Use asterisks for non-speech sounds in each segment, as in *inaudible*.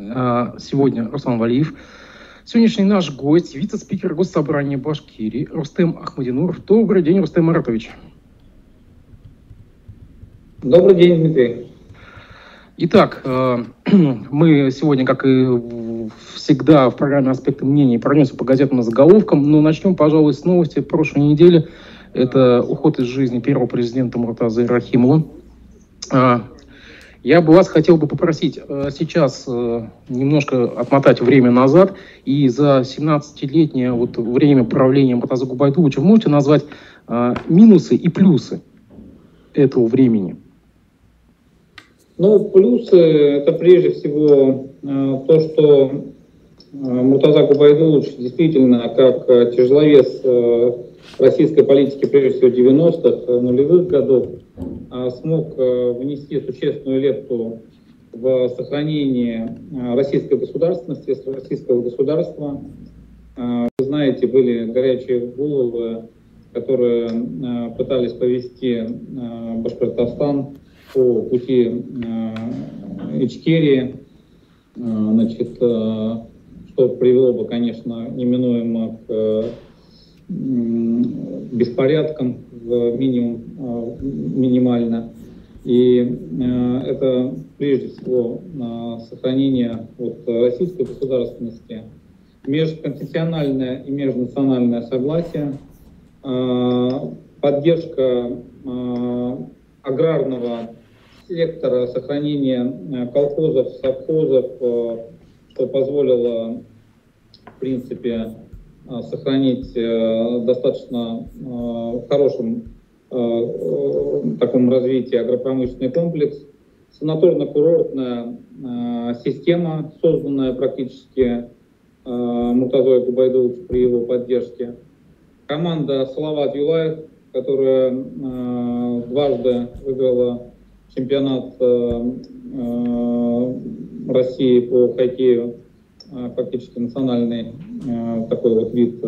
а, сегодня Руслан Валиев. Сегодняшний наш гость, вице-спикер Госсобрания Башкирии Рустем Ахмадинуров. Добрый день, Рустем Маратович. Добрый день, Дмитрий. Итак, э, *clears throat* мы сегодня, как и всегда в программе «Аспекты мнений», пройдемся по газетам и заголовкам, но начнем, пожалуй, с новости прошлой недели. Это уход из жизни первого президента Муртаза Ирахимова. Я бы вас хотел бы попросить э, сейчас э, немножко отмотать время назад и за 17-летнее вот время правления Муртаза Губайдуловича вы можете назвать минусы и плюсы этого времени? Ну, плюсы это прежде всего э, то, что э, Муртаза Губайдулович действительно как э, тяжеловес э, российской политики, прежде всего 90-х, э, нулевых годов, э, смог э, внести существенную лепту в сохранение российской государственности, российского государства. Вы знаете, были горячие головы, которые пытались повести Башкортостан по пути Ичкерии, значит, что привело бы, конечно, неминуемо к беспорядкам в минимум, минимально. И это прежде всего сохранение вот, российской государственности, межконфессиональное и межнациональное согласие, поддержка аграрного сектора сохранения э, колхозов, совхозов, что позволило, в принципе, сохранить достаточно в хорошем таком развитии агропромышленный комплекс. Санаторно-курортная система, созданная практически Муртазой Губайдуловичем при его поддержке. Команда Салават Юлаев, которая дважды выиграла чемпионат э, э, России по хоккею, э, фактически национальный такой вот вид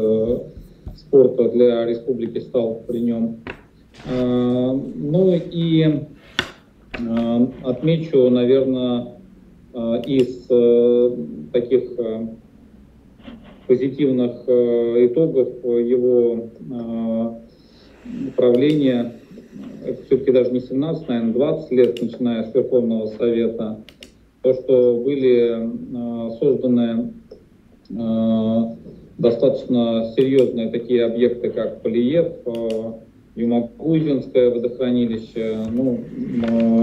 спорта для республики стал при нем. Ну и отмечу, наверное, из таких позитивных итогов его правления все-таки даже не 17, наверное, 20 лет, начиная с Верховного Совета, то, что были э, созданы э, достаточно серьезные такие объекты, как Полиев, э, Юмакузинское водохранилище, ну,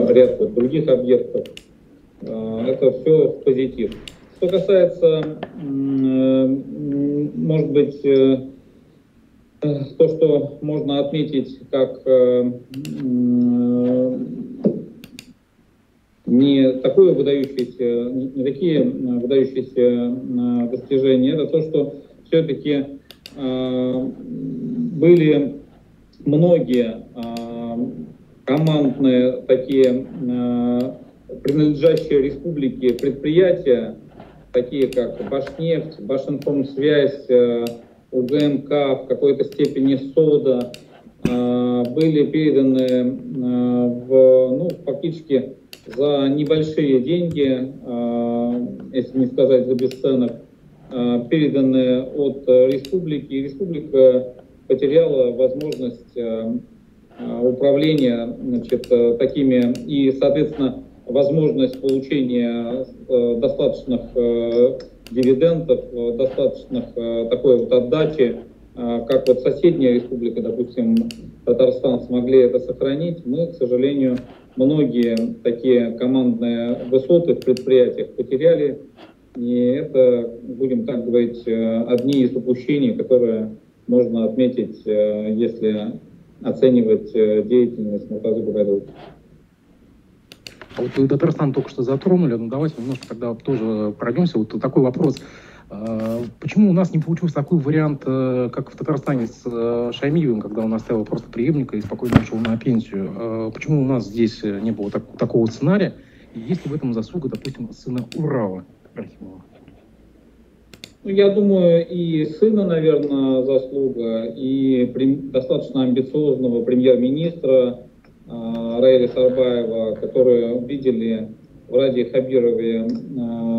ряд вот других объектов. Это все позитив. Что касается, может быть, то, что можно отметить как не такое выдающееся, не такие выдающиеся э, достижения, это то, что все-таки э, были многие командные такие принадлежащие республике предприятия, такие как Башнефть, Башинформсвязь, УГМК, в какой-то степени СОДА, были переданы в, ну, фактически за небольшие деньги, а, если не сказать за бесценок, переданы от республики. И республика потеряла возможность управления значит, такими и, соответственно, возможность получения достаточных дивидендов, э, достаточных э, такой вот отдачи, э, как вот соседняя республика, допустим, Татарстан, смогли это сохранить, мы, к сожалению, многие такие командные высоты в предприятиях потеряли, и это, будем так говорить, одни из упущений, которые можно отметить, если оценивать деятельность Муртаза Губайдова. А вот вы Татарстан только что затронули, ну давайте немножко тогда тоже пройдемся. Вот такой вопрос. А, почему у нас не получился такой вариант, э, как в Татарстане с э, Шаймиевым, когда он оставил просто преемника и спокойно ушел на пенсию? Почему у нас здесь не было так, такого сценария? И есть ли в этом заслуга, допустим, сына Урала Рахимова? Ну, я думаю, и сына, наверное, заслуга, и достаточно амбициозного премьер-министра, а, Раиля Сарбаева, которые видели в Раде Хабирове а,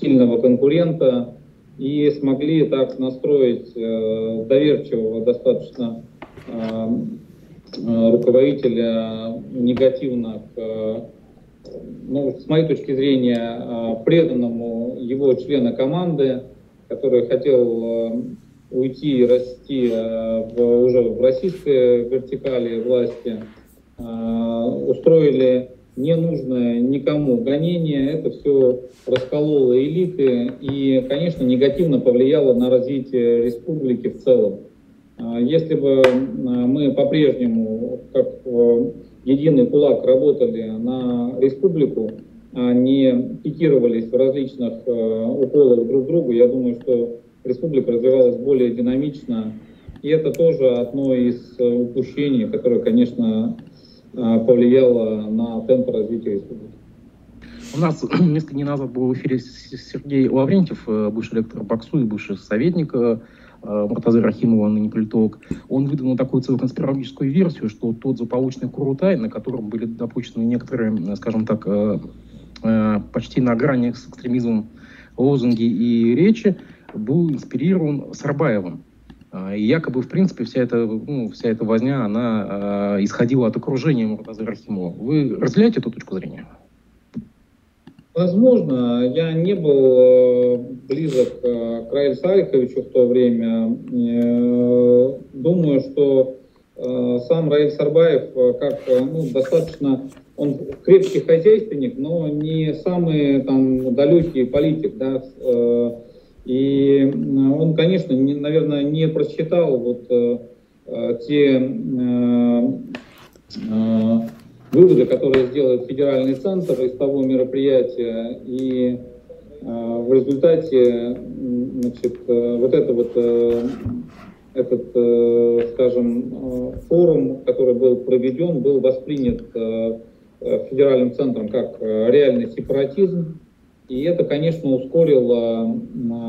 сильного конкурента и смогли так настроить э, доверчивого достаточно э, э, руководителя негативно к, ну, с моей точки зрения, преданному его члена команды, который хотел уйти и расти в, уже в российской вертикали власти, устроили ненужное никому гонение, это все раскололо элиты и, конечно, негативно повлияло на развитие республики в целом. А, если бы а, мы по-прежнему, как единый кулак, работали на республику, а не пикировались в различных а, уколах друг к другу, я думаю, что республика развивалась более динамично. И это тоже одно из упущений, которое, конечно, Э, повлияло на темп развития республики. У нас *clears throat* несколько дней назад был в эфире Сергей Лаврентьев, э, бывший лектор БАКСУ и бывший советник э, Муртазы Рахимова, ныне политолог. Он выдвинул такую целую конспирологическую версию, что тот злополучный Курутай, на котором были допущены некоторые, скажем так, почти на грани с экстремизмом лозунги и речи, был инспирирован Сарбаевым. А, и якобы, в принципе, вся эта, ну, вся эта возня, она э, исходила от окружения Муртаза Рахимова. Вы разделяете эту точку зрения? Возможно. Я не был э, близок э, к Раиль Сариховичу в то время. Э, думаю, что сам Раиль Сарбаев как ну, достаточно он крепкий хозяйственник, но не самый там далекий политик, да, и он, конечно, не, наверное, не просчитал вот э, э те э, э, выводы, которые сделает федеральный центр из того мероприятия. И э, в результате, значит, э, вот это вот этот, скажем, форум, который был проведен, был воспринят федеральным центром как реальный сепаратизм, и это, конечно, ускорило,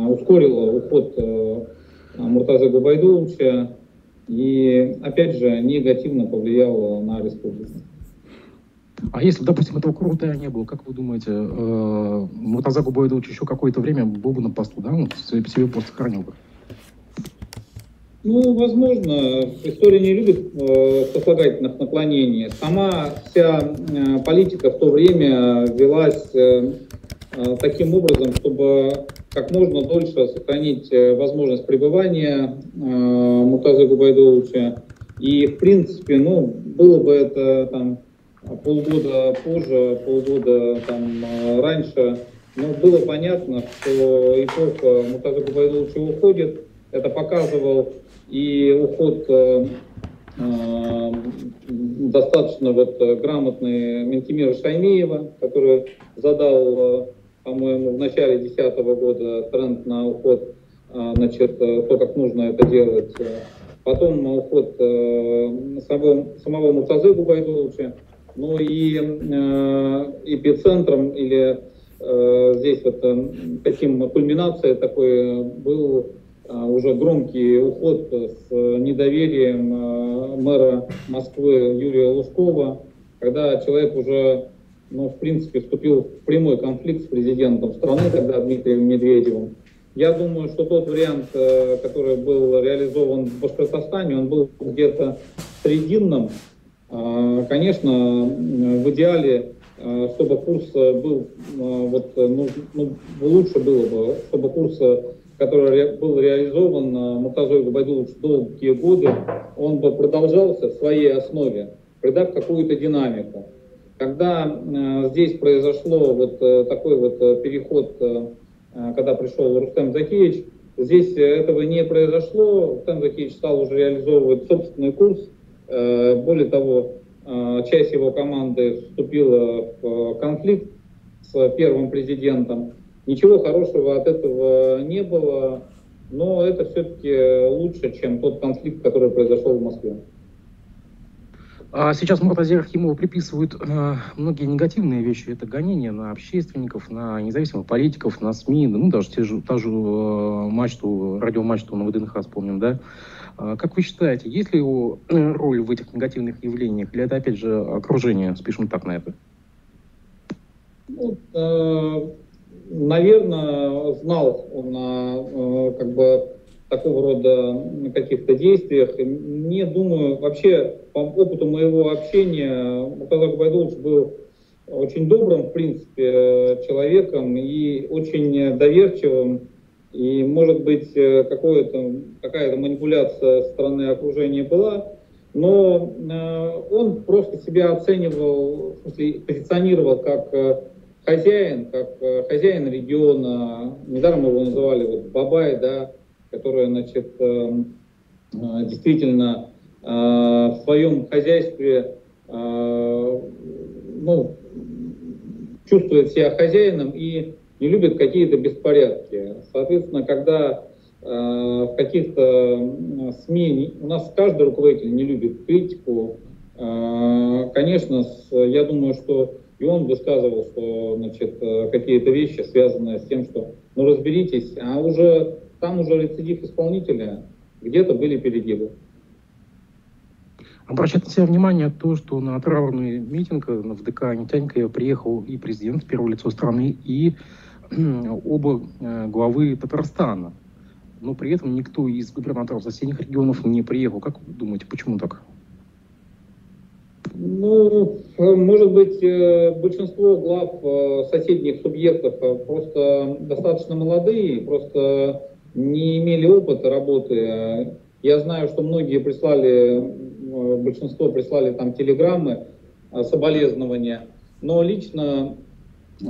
ускорило уход э, Муртаза Губайдуловича и, опять же, негативно повлияло на республику. А если, допустим, этого Крутая не было, как вы думаете, э, Муртаза Губайдулович еще какое-то время был бы на посту, да? Он себе пост сохранил бы? Ну, возможно, история не любит э, сослагательных наклонений. Сама вся э, политика в то время велась Э, таким образом, чтобы как можно дольше сохранить э, возможность пребывания э, Мутаза Губайдовича. И, в принципе, ну, было бы это там полгода позже, полгода там раньше, но было понятно, что эпоха Мутаза Губайдовича уходит. Это показывал и уход э, достаточно вот грамотный Ментимира Шаймеева, который задал по-моему, в начале 2010 года тренд на уход, а, значит, э, то, как нужно это делать. Потом на уход э, самого, самого Муртазы Губайдуловича. Ну и э, эпицентром или здесь вот таким кульминацией такой был уже громкий уход с недоверием мэра Москвы Юрия Лужкова, когда человек уже ну, в принципе, вступил в прямой конфликт с президентом страны, тогда Дмитрием Медведевым. Я думаю, что тот вариант, э, который был реализован в Башкортостане, он был где-то срединным. А, конечно, в идеале, э, чтобы курс был, э, вот, ну, ну, лучше было бы, чтобы курс, который был реализован Муртазой Губайдулович долгие годы, он бы продолжался в своей основе, придав какую-то динамику. Когда э, здесь произошло вот э, такой вот э, переход, когда пришел Рустем Закиевич, здесь этого не произошло. Рустем Закиевич стал уже реализовывать собственный курс. Более того, часть его команды вступила в конфликт с первым президентом. Ничего хорошего от этого не было, но это все-таки лучше, чем тот конфликт, который произошел в Москве. А сейчас Муртазе Рахимову приписывают э, многие негативные вещи. Это гонения на общественников, на независимых политиков, на СМИ, ну даже те же, та же э, мачту, радиомачту на ВДНХ вспомним, да. А как вы считаете, есть ли его э, роль в этих негативных явлениях, или это опять же окружение, спишем так на это? Ну, наверное, знал он как бы такого рода каких-то действиях. Не думаю, вообще, по опыту моего общения, Муртаза Губайдулович был очень добрым, в принципе, человеком и очень доверчивым. И, может быть, какая-то манипуляция со стороны окружения была, но э, он просто себя оценивал, в смысле, позиционировал как э, хозяин, как э, хозяин региона. Недаром его называли вот Бабай, да, который, значит, действительно в своем хозяйстве ну, чувствует себя хозяином и не любит какие-то беспорядки. Соответственно, когда Э, в каких-то СМИ, у нас каждый руководитель не любит критику. Э, конечно, я думаю, что и он высказывал, что значит, э, какие-то вещи, связанные с тем, что ну разберитесь, а уже там уже рецидив исполнителя, где-то были перегибы. Обращает на себя внимание то, что на траурный митинг в ДК Нитянька приехал и президент, первое лицо страны, и оба главы Татарстана но при этом никто из губернаторов соседних регионов не приехал. Как вы думаете, почему так? Ну, может быть, э, большинство глав э, соседних субъектов э, просто достаточно молодые, просто не имели опыта работы. Я знаю, что многие прислали, большинство прислали там телеграммы, соболезнования, но лично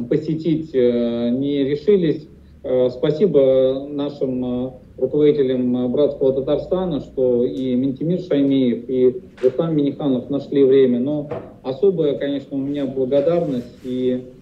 посетить не решились. Э, спасибо нашим э, руководителям э, братского Татарстана, что и Ментимир Шаймиев, и Рустам Миниханов нашли время. Но особая, конечно, у меня благодарность. И э,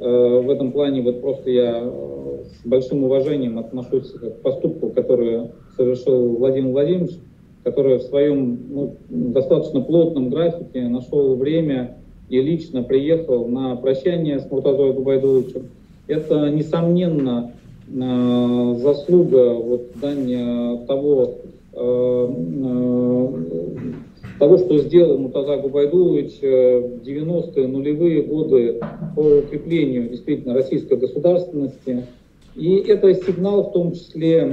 в этом плане вот просто я с большим уважением отношусь к поступку, который совершил Владимир Владимирович, который в своем ну, достаточно плотном графике нашел время и лично приехал на прощание с Муртазой Губайдуловичем. Это, несомненно, Э, заслуга вот, дань того, э, э, того, что сделал Мутаза Губайдулович в 90-е, нулевые годы по укреплению действительно российской государственности. И это сигнал в том числе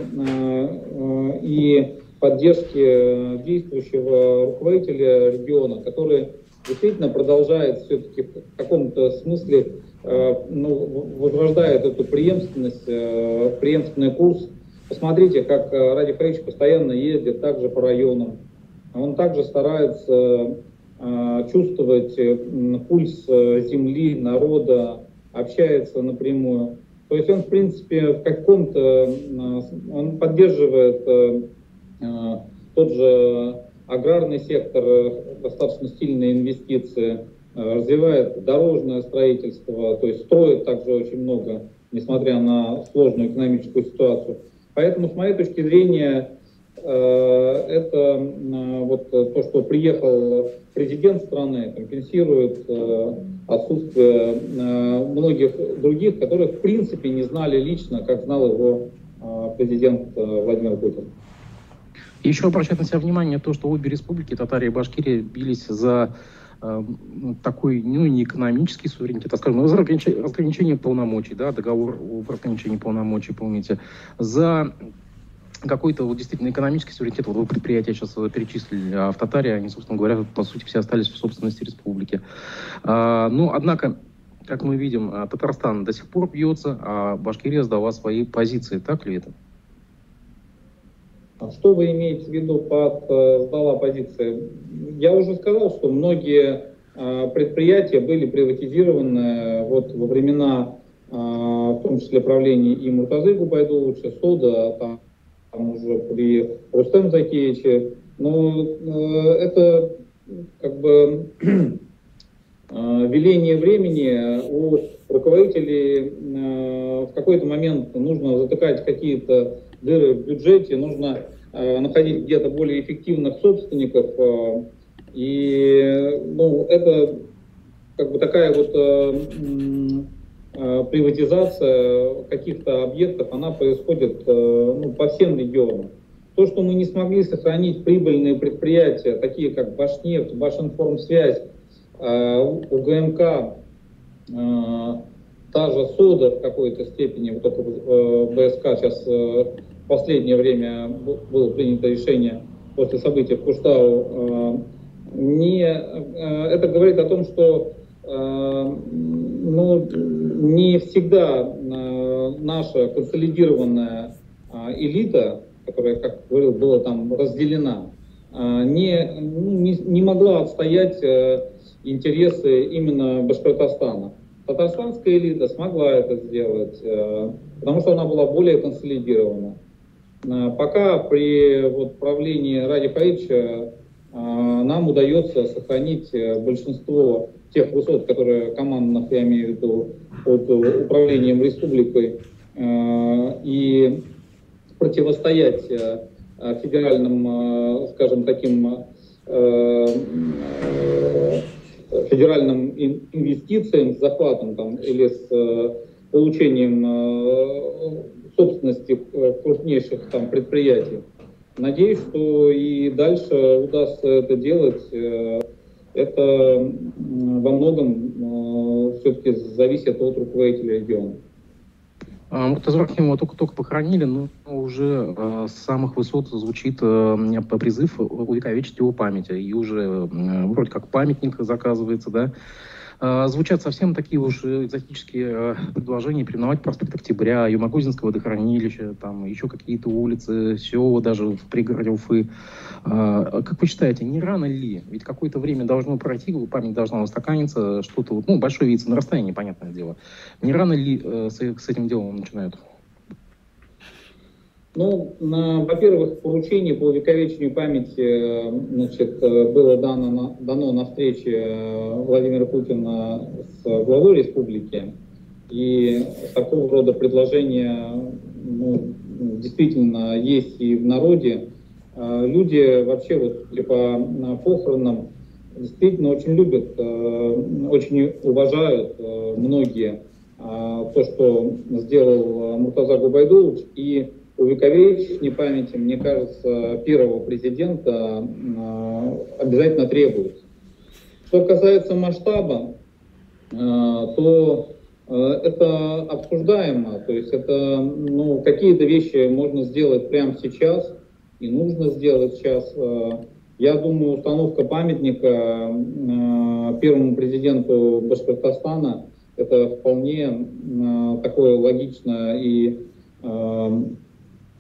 и поддержки действующего руководителя региона, который действительно продолжает все-таки в каком-то смысле Э, ну, возрождает эту преемственность, э, преемственный курс. Посмотрите, как э, Ради Фрейч постоянно ездит также по районам. Он также старается чувствовать пульс земли, народа, общается напрямую. То есть он, в принципе, в каком-то, он поддерживает тот же аграрный сектор, достаточно сильные инвестиции, Э, развивает дорожное строительство, то есть строит также очень много, несмотря на сложную экономическую ситуацию. Поэтому, с моей точки зрения, э, это э, вот то, что приехал президент страны, компенсирует отсутствие многих других, которые в принципе не знали лично, как знал его президент Владимир Путин. Еще обращать на себя внимание то, что обе республики, Татария и Башкирия, бились за Э, такой, ну, не экономический суверенитет, а, скажем, за разграничение полномочий, да, договор о разграничении полномочий, помните, за какой-то вот действительно экономический суверенитет, вот вы предприятия сейчас перечислили, а в Татаре они, собственно говоря, по сути, все остались в собственности республики. А, ну, однако, как мы видим, а, Татарстан до сих пор бьется, а Башкирия сдала свои позиции. Так ли это? А что вы имеете в виду под э, сдала позиция? Я уже сказал, что многие э, предприятия были приватизированы вот во времена, э, в том числе правления и Муртазы Губайдуловича, Сода, там, там уже при Рустем Закеевиче. Но это как бы *clears throat* веление времени у руководителей в какой-то момент нужно затыкать какие-то дыры в бюджете, нужно э, находить где-то более эффективных собственников. Э, и ну, это как бы такая вот э, э, приватизация каких-то объектов, она происходит э, ну, по всем регионам. То, что мы не смогли сохранить прибыльные предприятия, такие как Башнефть, Башинформсвязь, э, УГМК, э, та же СОДА в какой-то степени, вот это БСК сейчас в последнее время было принято решение после событий в Куштау, не, это говорит о том, что ну, не всегда наша консолидированная элита, которая, как говорил, была там разделена, не, ну, не, не могла отстоять э, интересы именно Башкортостана. Татарстанская элита смогла это сделать, э, потому что она была более консолидирована. Э, пока при вот, правлении Ради Хаича нам удается сохранить большинство тех высот, которые командных, я имею в виду, под управлением республикой, и противостоять федеральным, скажем таким, федеральным инвестициям, с захватом там, или с э, получением э, собственности э, крупнейших там, предприятий. Надеюсь, что и дальше удастся это делать. Это во многом все-таки зависит от руководителя региона. Муртаза Рахимова только-только похоронили, но уже э, с самых высот звучит э, призыв увековечить его память. И уже э, вроде как памятник заказывается, да, а, звучат совсем такие уж экзотические а, предложения переименовать проспект Октября, Юмагузинского водохранилища, там еще какие-то улицы, села даже в пригороде Уфы. А, как вы считаете, не рано ли? Ведь какое-то время должно пройти, память должна устаканиться, что-то, ну, большое видится на расстоянии, понятное дело. Не рано ли э, с этим делом начинают? Ну, во-первых, поручение по увековечению памяти э, значит, э, было дано на, дано на встрече э, Владимира Путина с главой республики. И такого рода предложения ну, действительно есть и в народе. Люди вообще вот по похоронам действительно очень любят, очень уважают многие то, что сделал Муртаза Губайдулович. И увековечить памяти, мне кажется, первого президента а, обязательно требуется. Что касается масштаба, а, то а, это обсуждаемо, то есть это ну, какие-то вещи можно сделать прямо сейчас и нужно сделать сейчас. Я думаю, установка памятника первому президенту Башкортостана это вполне такое логичное и Э,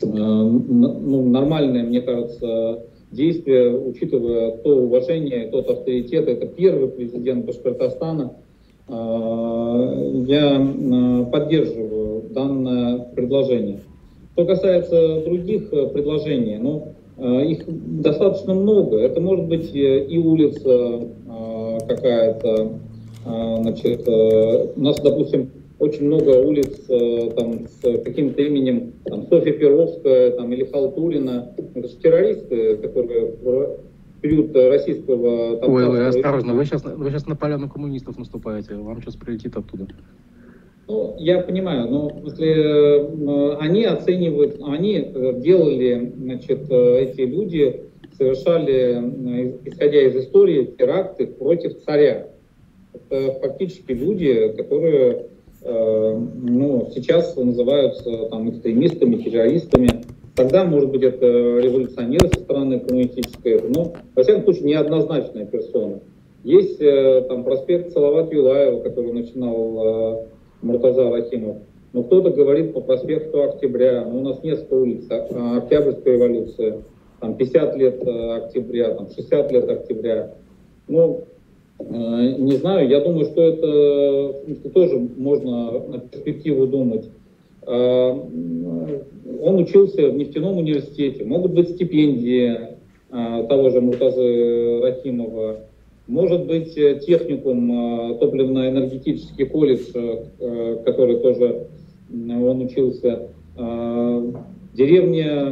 ну, нормальное, мне кажется, действие, учитывая то уважение, тот авторитет. Это первый президент Башкортостана. Э, я э, поддерживаю данное предложение. Что касается других предложений, ну, их достаточно много. Это может быть и улица какая-то, значит, у нас, допустим, очень много улиц э, там, с каким-то именем там, Софья Перовская там, или Халтурина. Это же террористы, которые в период российского... Там, ой, ой, осторожно, вы сейчас, вы сейчас на поляну коммунистов наступаете, вам сейчас прилетит оттуда. Ну, я понимаю, но если э, они оценивают, они э, делали, значит, эти люди совершали, исходя из истории, теракты против царя. Это фактически люди, которые ну, сейчас называются там экстремистами, террористами. Тогда, может быть, это революционеры со стороны коммунистической, но, во всяком случае, неоднозначная персона. Есть э, там проспект Салават Юлаева, который начинал э, Муртаза Рахимов. Но кто-то говорит по проспекту Октября. Но ну, у нас несколько улиц. А, Октябрьская революция, там 50 лет октября, там 60 лет октября. Ну, Э, не знаю, я думаю, что это что тоже можно на перспективу думать. Э, он учился в нефтяном университете, могут быть стипендии э, того же Муртазы Рахимова, может быть техникум, топливно-энергетический колледж, который тоже он учился, деревня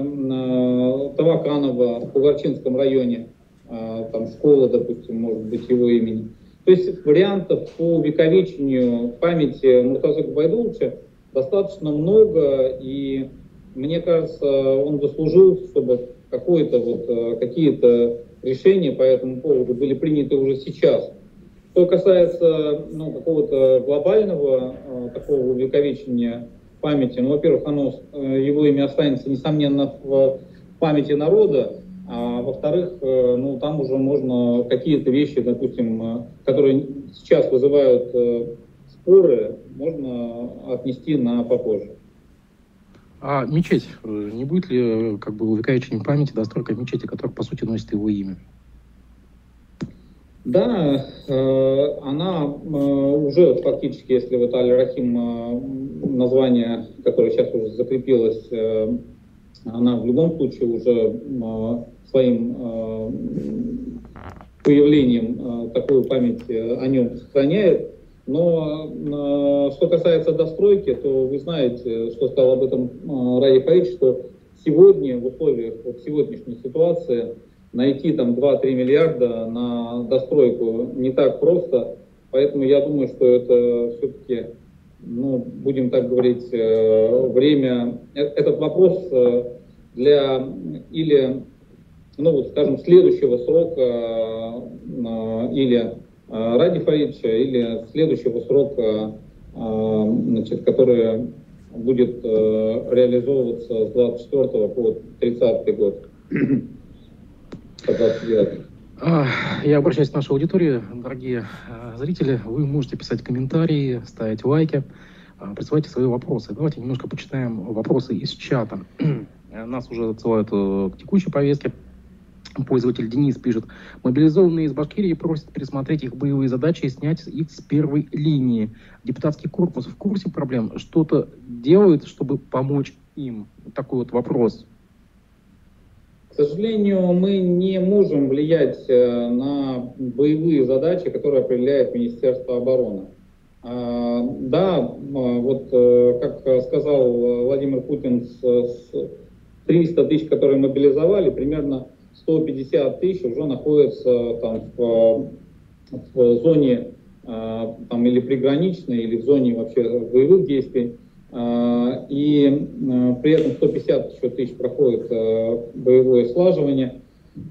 Таваканова в Куварчинском районе – там школа, допустим, может быть его имени. То есть вариантов по увековечению памяти Муртаза Губайдуловича достаточно много, и мне кажется, он заслужил, чтобы какое-то вот, э, какие-то решения по этому поводу были приняты уже сейчас. Что касается ну, какого-то глобального э, такого увековечения памяти, ну, во-первых, оно, э, его имя останется, несомненно, в памяти народа, а во-вторых, э, ну, там уже можно какие-то вещи, допустим, э, которые сейчас вызывают э, споры, можно отнести на попозже. А мечеть, не будет ли как бы увековечением памяти достройка мечети, которая по сути носит его имя? Да, она уже фактически, если вот Аль-Рахим название, которое сейчас уже закрепилось, она в любом случае уже своим э, появлением э, такую память э, о нем сохраняет. Но что касается достройки, то вы знаете, что сказал об этом Ради Фаид, что сегодня в условиях вот сегодняшней ситуации найти там 2-3 миллиарда на достройку не так просто. Поэтому я думаю, что это все-таки, ну, будем так говорить, время, этот вопрос для или ну вот, скажем, следующего срока э, или э, Ради Фаридовича, или следующего срока, э, значит, который будет реализовываться с 24 по 30 год. *clears throat* Я обращаюсь к нашей аудитории, дорогие зрители. Вы можете писать комментарии, ставить лайки, присылайте свои вопросы. Давайте немножко почитаем вопросы из чата. *clears throat* Нас уже отсылают к текущей повестке. Пользователь Денис пишет, мобилизованные из Башкирии просят пересмотреть их боевые задачи и снять их с первой линии. Депутатский корпус в курсе проблем, что-то делает, чтобы помочь им? Такой вот вопрос. К сожалению, мы не можем влиять э, на боевые задачи, которые определяет Министерство обороны. А, да, а, вот э, как сказал Владимир Путин, с 300 тысяч, которые мобилизовали, примерно 150 тысяч уже находятся там в, в зоне а, там или приграничной, или в зоне вообще боевых действий. А, и а, при этом 150 еще тысяч проходит боевое слаживание.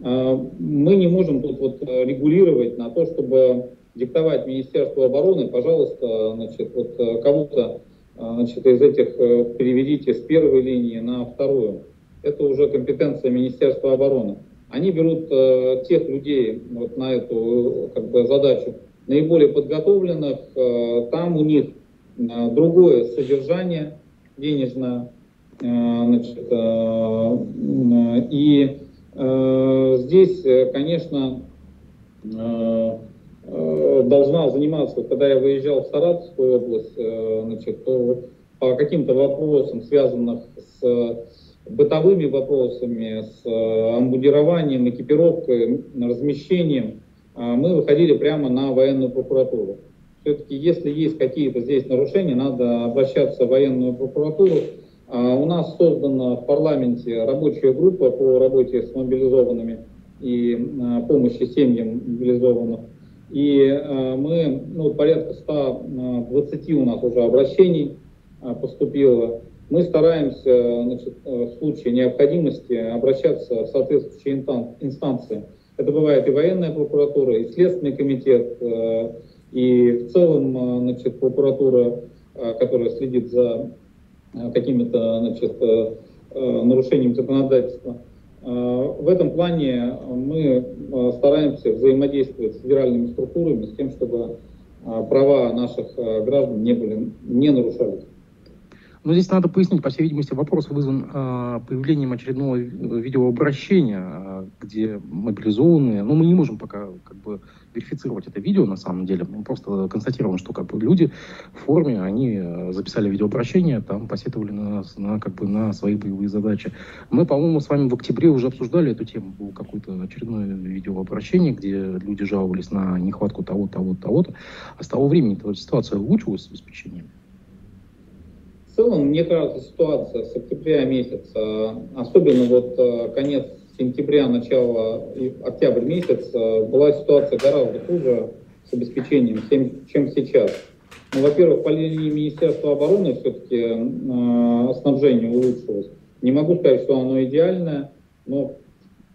Мы не можем тут вот регулировать на то, чтобы диктовать Министерству обороны, пожалуйста, значит, вот кого-то значит, из этих э, переведите с первой линии на вторую. Это уже компетенция Министерства обороны они берут э, тех людей вот на эту как бы, задачу, наиболее подготовленных, э, там у них э, другое содержание денежное, э, значит, э, э, и э, здесь, конечно, э, э, должна заниматься, когда я выезжал в Саратовскую область, э, значит, по каким-то вопросам, связанных с бытовыми вопросами, с э, амбудированием, экипировкой, размещением, э, мы выходили прямо на военную прокуратуру. Все-таки, если есть какие-то здесь нарушения, надо обращаться в военную прокуратуру. А у нас создана в парламенте рабочая группа по работе с мобилизованными и э, помощи семьям мобилизованных. И мы, ну, порядка 120 у нас уже обращений поступило мы стараемся значит, э, в случае необходимости обращаться в соответствующие инстанции. Это бывает и военная прокуратура, и Следственный комитет, э, и в целом э, значит, прокуратура, которая следит за какими-то значит, нарушениями законодательства. В этом плане мы стараемся взаимодействовать с федеральными структурами с тем, чтобы права наших граждан не, были, не нарушались. Но здесь надо пояснить, по всей видимости, вопрос вызван э, появлением очередного видеообращения, э, где мобилизованные, ну мы не можем пока как бы верифицировать это видео на самом деле, мы просто констатируем, что как бы люди в форме, они э, записали видеообращение, там посетовали на, на, как бы, на свои боевые задачи. Мы, по-моему, с вами в октябре уже обсуждали эту тему, было какое-то очередное видеообращение, где люди жаловались на нехватку того, того, того-то, а с того времени ситуация улучшилась с обеспечением. В целом, мне кажется, ситуация с октября месяца, особенно вот э, конец сентября, начало октябрь месяц, была ситуация гораздо хуже с обеспечением, чем сейчас. Ну, во-первых, по линии Министерства обороны все-таки э, снабжение улучшилось. Не могу сказать, что оно идеальное, но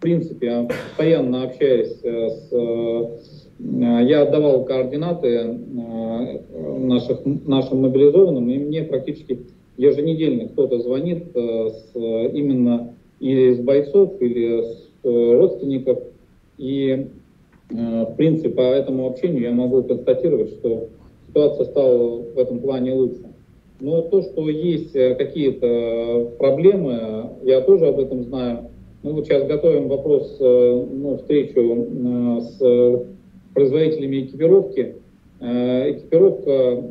в принципе, постоянно общаюсь э, с я отдавал координаты наших, нашим мобилизованным, и мне практически еженедельно кто-то звонит с, именно из бойцов, или с родственников. И, в принципе, по этому общению я могу констатировать, что ситуация стала в этом плане лучше. Но то, что есть э, какие-то проблемы, я тоже об этом знаю. Мы вот сейчас готовим вопрос, э, ну, встречу э, с производителями экипировки. Экипировка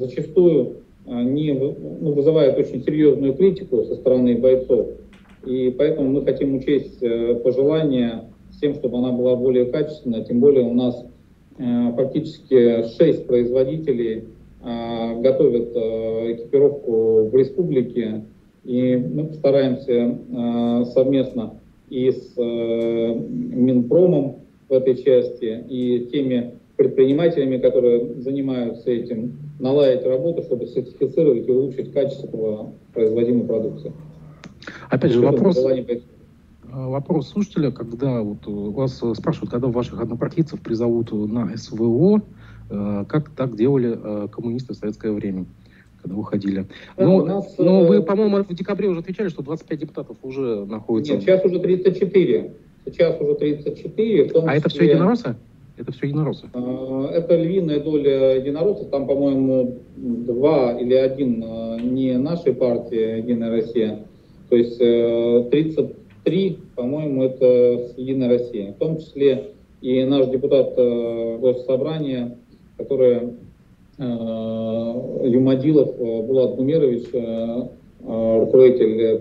зачастую не, ну, вызывает очень серьезную критику со стороны бойцов. И поэтому мы хотим учесть пожелания с тем, чтобы она была более качественная. Тем более у нас фактически 6 производителей готовят экипировку в республике, и мы постараемся а, совместно и с Минпромом в этой части, и теми предпринимателями, которые занимаются этим, наладить работу, чтобы сертифицировать и улучшить качество производимой продукции. Опять же, вопрос, вопрос слушателя, когда вот вас спрашивают, когда ваших однопартийцев призовут на СВО, Э, как так делали э, коммунисты в советское время, когда уходили. Но, нас, но вы, э, по-моему, в декабре уже отвечали, что 25 депутатов уже находятся... Нет, сейчас уже 34. Сейчас уже 34. а это все единороссы? Это все единороссы? Это львиная доля единороссов. Там, по-моему, два или один не нашей партии «Единая Россия». То есть 33, по-моему, это с «Единой России». В том числе и наш депутат Госсобрания которые э, Юмадилов э, Булат Гумерович, э, руководитель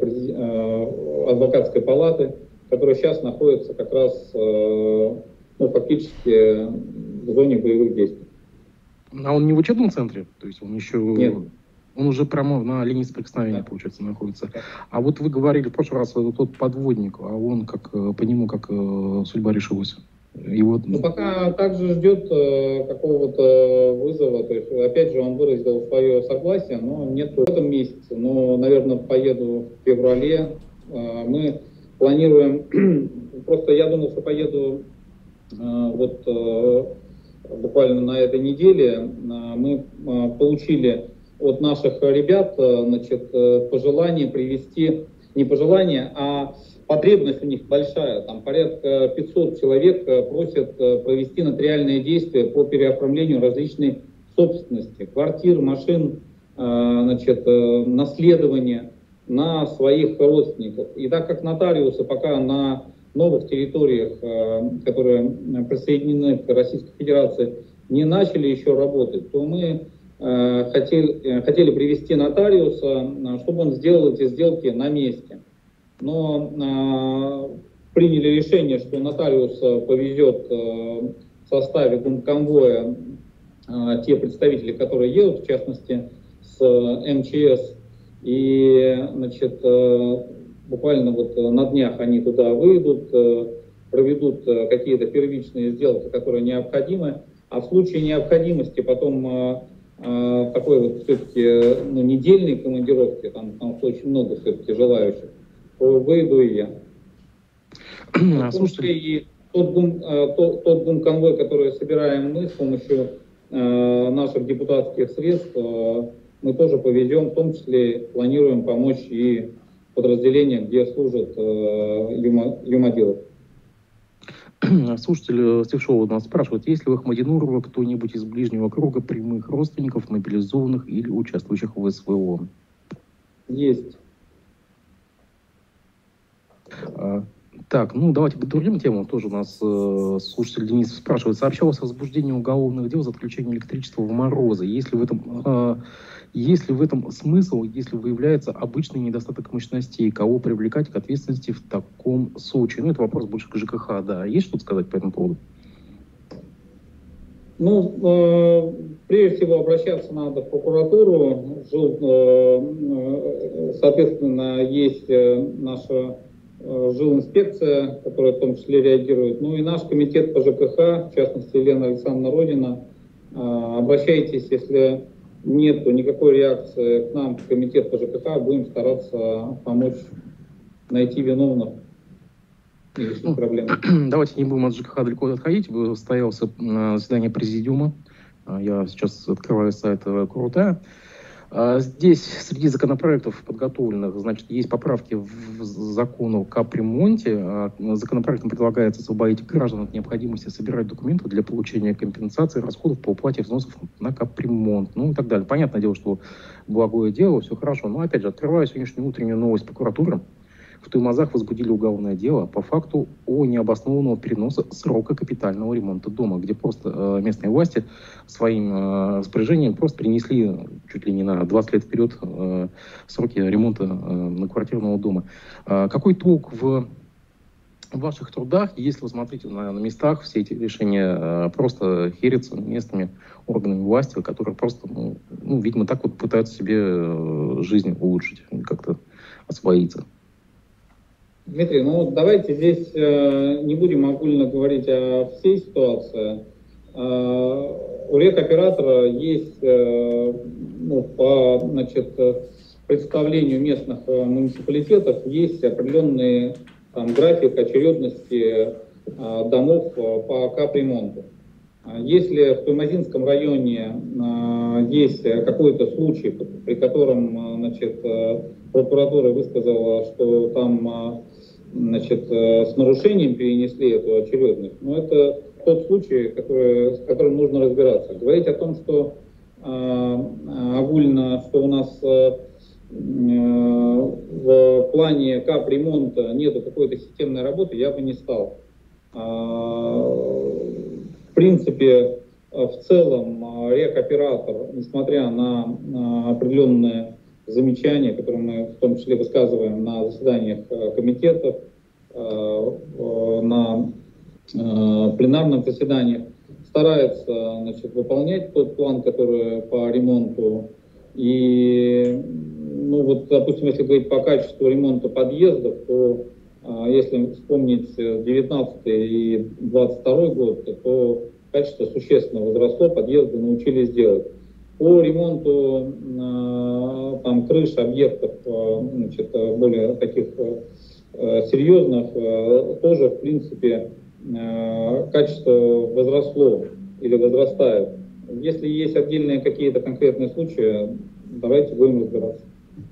адвокатской палаты, который сейчас находится как раз ну, фактически в зоне боевых действий. А он не в учебном центре? То есть он еще... Нет. Он уже прямо на линии соприкосновения, да. получается, находится. Да. А вот вы говорили в прошлый раз, тот подводник, а он как по нему как судьба решилась? И вот... Ну, пока также ждет э, какого-то вызова. То есть, опять же, он выразил свое согласие, но нет в этом месяце. Но, наверное, поеду в феврале. Э, мы планируем, *clears throat* просто я думал, что поеду э, вот э, буквально на этой неделе. Э, мы получили от наших ребят значит, пожелание привести, не пожелание, а потребность у них большая, там порядка 500 человек просят провести нотариальные действия по переоформлению различной собственности, квартир, машин, значит, наследования на своих родственников. И так как нотариусы пока на новых территориях, которые присоединены к Российской Федерации, не начали еще работать, то мы хотели, хотели привести нотариуса, чтобы он сделал эти сделки на месте но э, приняли решение, что нотариус э, повезет э, в составе конвоя э, те представители, которые едут, в частности, с МЧС. И, значит, э, буквально вот на днях они туда выйдут, э, проведут э, какие-то первичные сделки, которые необходимы. А в случае необходимости потом такой вот все-таки ну, недельной командировки, там, там очень много все-таки желающих, выйду и я. А, слушайте, и тот бум, тот, тот бум конвой, который собираем мы с помощью наших депутатских средств, мы тоже повезем, в том числе планируем помочь и подразделениям, где служат э, юма, юмоделов. *clears throat* Слушатель Стив Шоу нас спрашивает, есть ли в Ахмадинурова кто-нибудь из ближнего круга прямых родственников, мобилизованных или участвующих в СВО? Есть. Так, ну давайте к другим темам. Тоже у нас э, слушатель Денис спрашивает. Сообщалось о возбуждении уголовных дел за отключение электричества в морозы. Есть ли в этом, э, есть ли в этом смысл, если выявляется обычный недостаток мощностей? Кого привлекать к ответственности в таком случае? Ну, это вопрос больше к ЖКХ, да. Есть что-то сказать по этому поводу? Ну, э, прежде всего обращаться надо в прокуратуру. Э, э соответственно, есть э, наша Э, жилинспекция, которая в том числе реагирует, ну и наш комитет по ЖКХ, в частности Елена Александровна Родина. Э, обращайтесь, если нет никакой реакции к нам, в комитет по ЖКХ, будем стараться помочь найти виновных. ну, *clears throat* Давайте не будем от ЖКХ далеко отходить. Состоялся заседание президиума. Я сейчас открываю сайт Крутая. А, здесь среди законопроектов подготовленных, значит, есть поправки в закону о капремонте. А, законопроектом предлагается освободить граждан от необходимости собирать документы для получения компенсации расходов по уплате взносов на капремонт, ну и так далее. Понятное дело, что благое дело, все хорошо. Но, опять же, открываю сегодняшнюю утреннюю новость прокуратуры в Туймазах возбудили уголовное дело по факту о необоснованного переноса срока капитального ремонта дома, где просто э, местные власти своим э, распоряжением просто принесли чуть ли не на 20 лет вперед э, сроки ремонта э, многоквартирного дома. Какой толк в в ваших трудах, если вы смотрите на, на местах, все эти решения э, просто херятся местными органами власти, которые просто, ну, ну, видимо, так вот пытаются себе жизнь улучшить, как-то освоиться. Дмитрий, ну давайте здесь э, не будем огульно говорить о всей ситуации. Э, у рекоператора есть э, ну, по значит, представлению местных э, муниципалитетов есть определенный там, график очередности э, домов э, по капремонту. Если в Туймазинском районе э, есть какой-то случай, при котором э, значит, прокуратура высказала, что там значит, э, с нарушением перенесли эту очередность, но это тот случай, который, с которым нужно разбираться. Говорить о том, что э, огульно, что у нас э, э, в плане капремонта нету какой-то системной работы, я бы не стал. Э, в принципе, в целом рекоператор, несмотря на определенные замечания, которые мы в том числе высказываем на заседаниях э, комитетов, э, на э, пленарных заседаниях, старается значит, выполнять тот план, который по ремонту. И, ну вот, допустим, если говорить по качеству ремонта подъездов, то если вспомнить 19 и 22 год, то качество существенно возросло, подъезды научились делать. По ремонту э, там, крыш объектов э, значит, более таких э, серьезных тоже, в принципе, качество возросло или возрастает. Если есть отдельные какие-то конкретные случаи, давайте будем разбираться.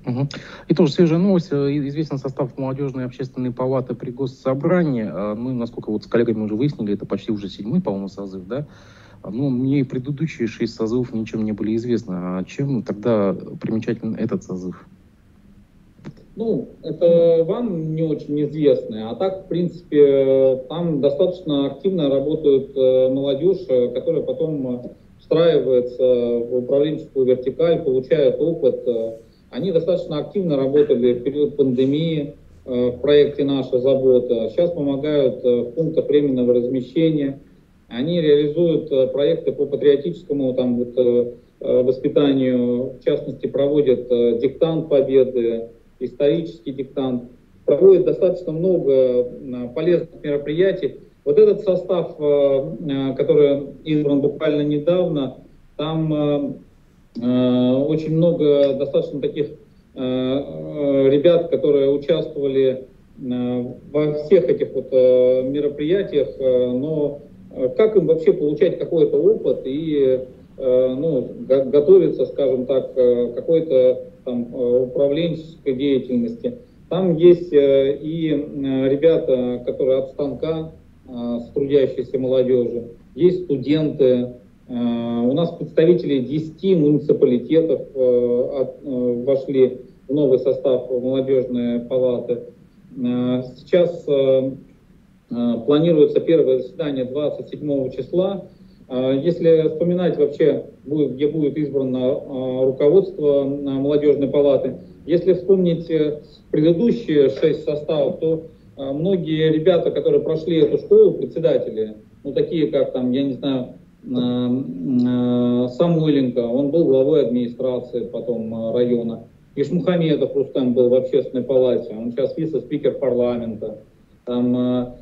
Угу. И тоже свежая новость. Известен состав молодежной общественной палаты при госсобрании. Мы, насколько вот с коллегами уже выяснили, это почти уже седьмой, по-моему, созыв, да? Ну, мне предыдущие шесть созывов ничем не были известны. А чем тогда примечателен этот созыв? Ну, это вам не очень известно. А так, в принципе, там достаточно активно работают э, молодежь, э, которая потом встраивается в управленческую вертикаль, получает опыт. Они достаточно активно работали в период пандемии э, в проекте «Наша забота». Сейчас помогают в пунктах временного размещения – они реализуют э, проекты по патриотическому там, вот, э, э, воспитанию, в частности, проводят диктант победы, исторический диктант, проводят достаточно много полезных мероприятий. Вот этот состав, который избран буквально недавно, там очень много достаточно таких ребят, которые участвовали во всех этих вот мероприятиях, но как им вообще получать какой-то опыт и э, ну, готовиться, скажем так, э, какой-то там управленческой деятельности. Там есть и ребята, которые от станка, с трудящейся молодежи, есть студенты, у нас представители 10 муниципалитетов вошли в новый состав молодежной палаты. Сейчас Э, планируется первое заседание 27 числа. Э, если вспоминать вообще, где будет избрано э, руководство молодежной палаты, если вспомнить предыдущие шесть составов, то многие ребята, которые прошли эту школу, председатели, ну такие как там, я не знаю, Самойленко, он был главой администрации потом района. Ишмухамедов Рустам был в общественной палате, он сейчас вице-спикер парламента. Там Э,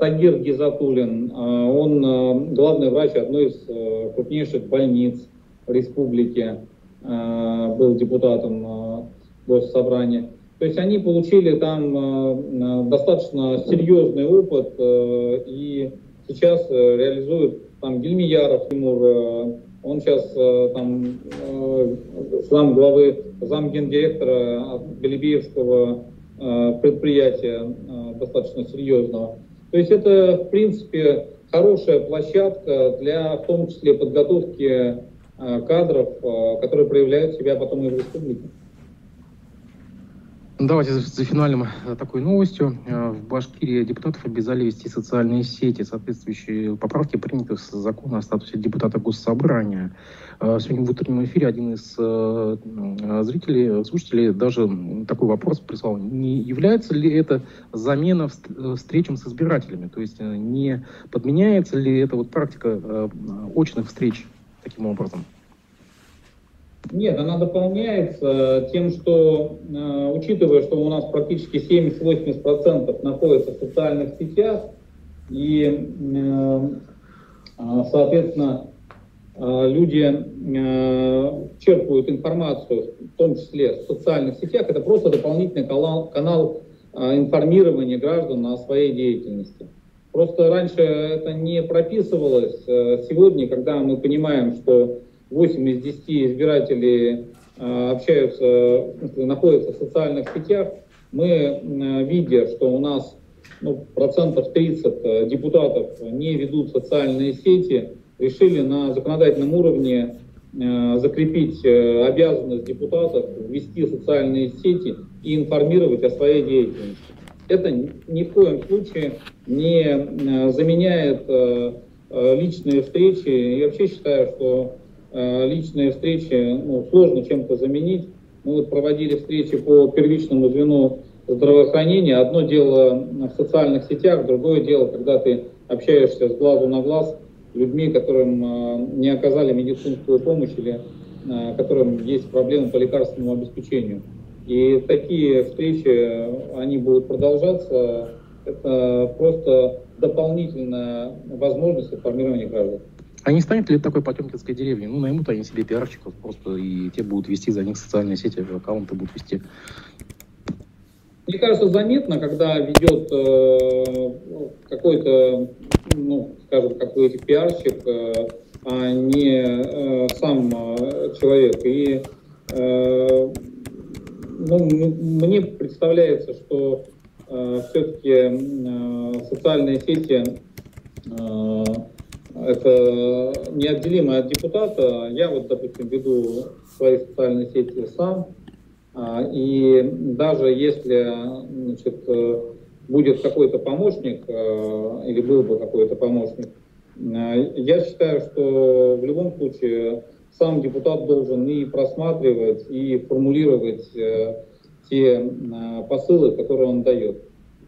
Тагир Гизатулин, э, он э, главный врач одной из крупнейших больниц республики, был депутатом Госсобрания. То есть они получили там достаточно серьезный опыт и сейчас реализуют там Гельмияров Тимур, он сейчас там зам главы, зам гендиректора Белебеевского предприятия достаточно серьезного. То есть это, в принципе, хорошая площадка для, в том числе, подготовки э, кадров, э, которые проявляют себя потом и в республике. Давайте за финальным э, такой новостью. В Башкирии депутатов обязали вести социальные сети. Соответствующие поправки приняты в закон о статусе депутата Госсобрания. Сегодня в утреннем эфире один из зрителей, слушателей даже такой вопрос прислал. Не является ли это замена встречам с избирателями? То есть не подменяется ли эта вот практика очных встреч таким образом? Нет, она дополняется тем, что, э, учитывая, что у нас практически 70-80% находится в социальных сетях, и, э, а, соответственно, э, люди черпают информацию, в том числе в социальных сетях, это просто дополнительный канал, канал информирования граждан о своей деятельности. Просто раньше это не прописывалось. Сегодня, когда мы понимаем, что 8 из 10 избирателей э, общаются, находятся в социальных сетях, мы, э, видя, что у нас ну, процентов 30 э, депутатов не ведут социальные сети, решили на законодательном уровне закрепить обязанность депутатов вести социальные сети и информировать о своей деятельности. Это ни в коем случае не заменяет личные встречи. Я вообще считаю, что личные встречи ну, сложно чем-то заменить. Мы проводили встречи по первичному звену здравоохранения. Одно дело в социальных сетях, другое дело, когда ты общаешься с глазу на глаз людьми, которым э, не оказали медицинскую помощь или э, которым есть проблемы по лекарственному обеспечению. И такие встречи, они будут продолжаться. Это просто дополнительная возможность информирования граждан. А не станет ли такой потемкинской деревни? Ну, наймут они себе пиарщиков просто, и те будут вести за них социальные сети, аккаунты будут вести. Мне кажется, заметно, когда ведет э, какой-то, ну, скажем, какой-то пиарщик, э, а не э, сам э, человек. И э, ну, мне представляется, что э, все-таки э, социальные сети э, это неотделимо от депутата. Я вот, допустим, веду свои социальные сети сам, а, и даже если значит, э, будет какой-то помощник, э, или был бы какой-то помощник, э, я считаю, что в любом случае сам депутат должен и просматривать, и формулировать те посылы, которые он дает.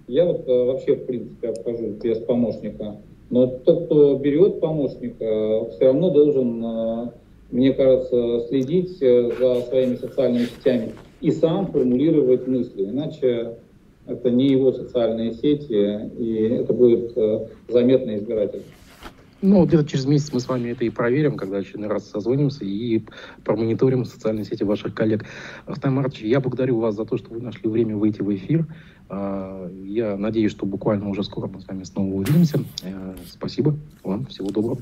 Я вот вообще, в принципе, обхожусь без помощника. Но тот, кто берет помощника, все равно должен, э, мне кажется, следить э, за своими социальными сетями и сам формулировать мысли. Иначе это не его социальные сети, и это будет э, заметно избиратель. Ну, где-то через месяц мы с вами это и проверим, когда очередной раз созвонимся и промониторим социальные сети ваших коллег. Маратович, я благодарю вас за то, что вы нашли время выйти в эфир. А, я надеюсь, что буквально уже скоро мы с вами снова увидимся. Э, спасибо вам, всего доброго.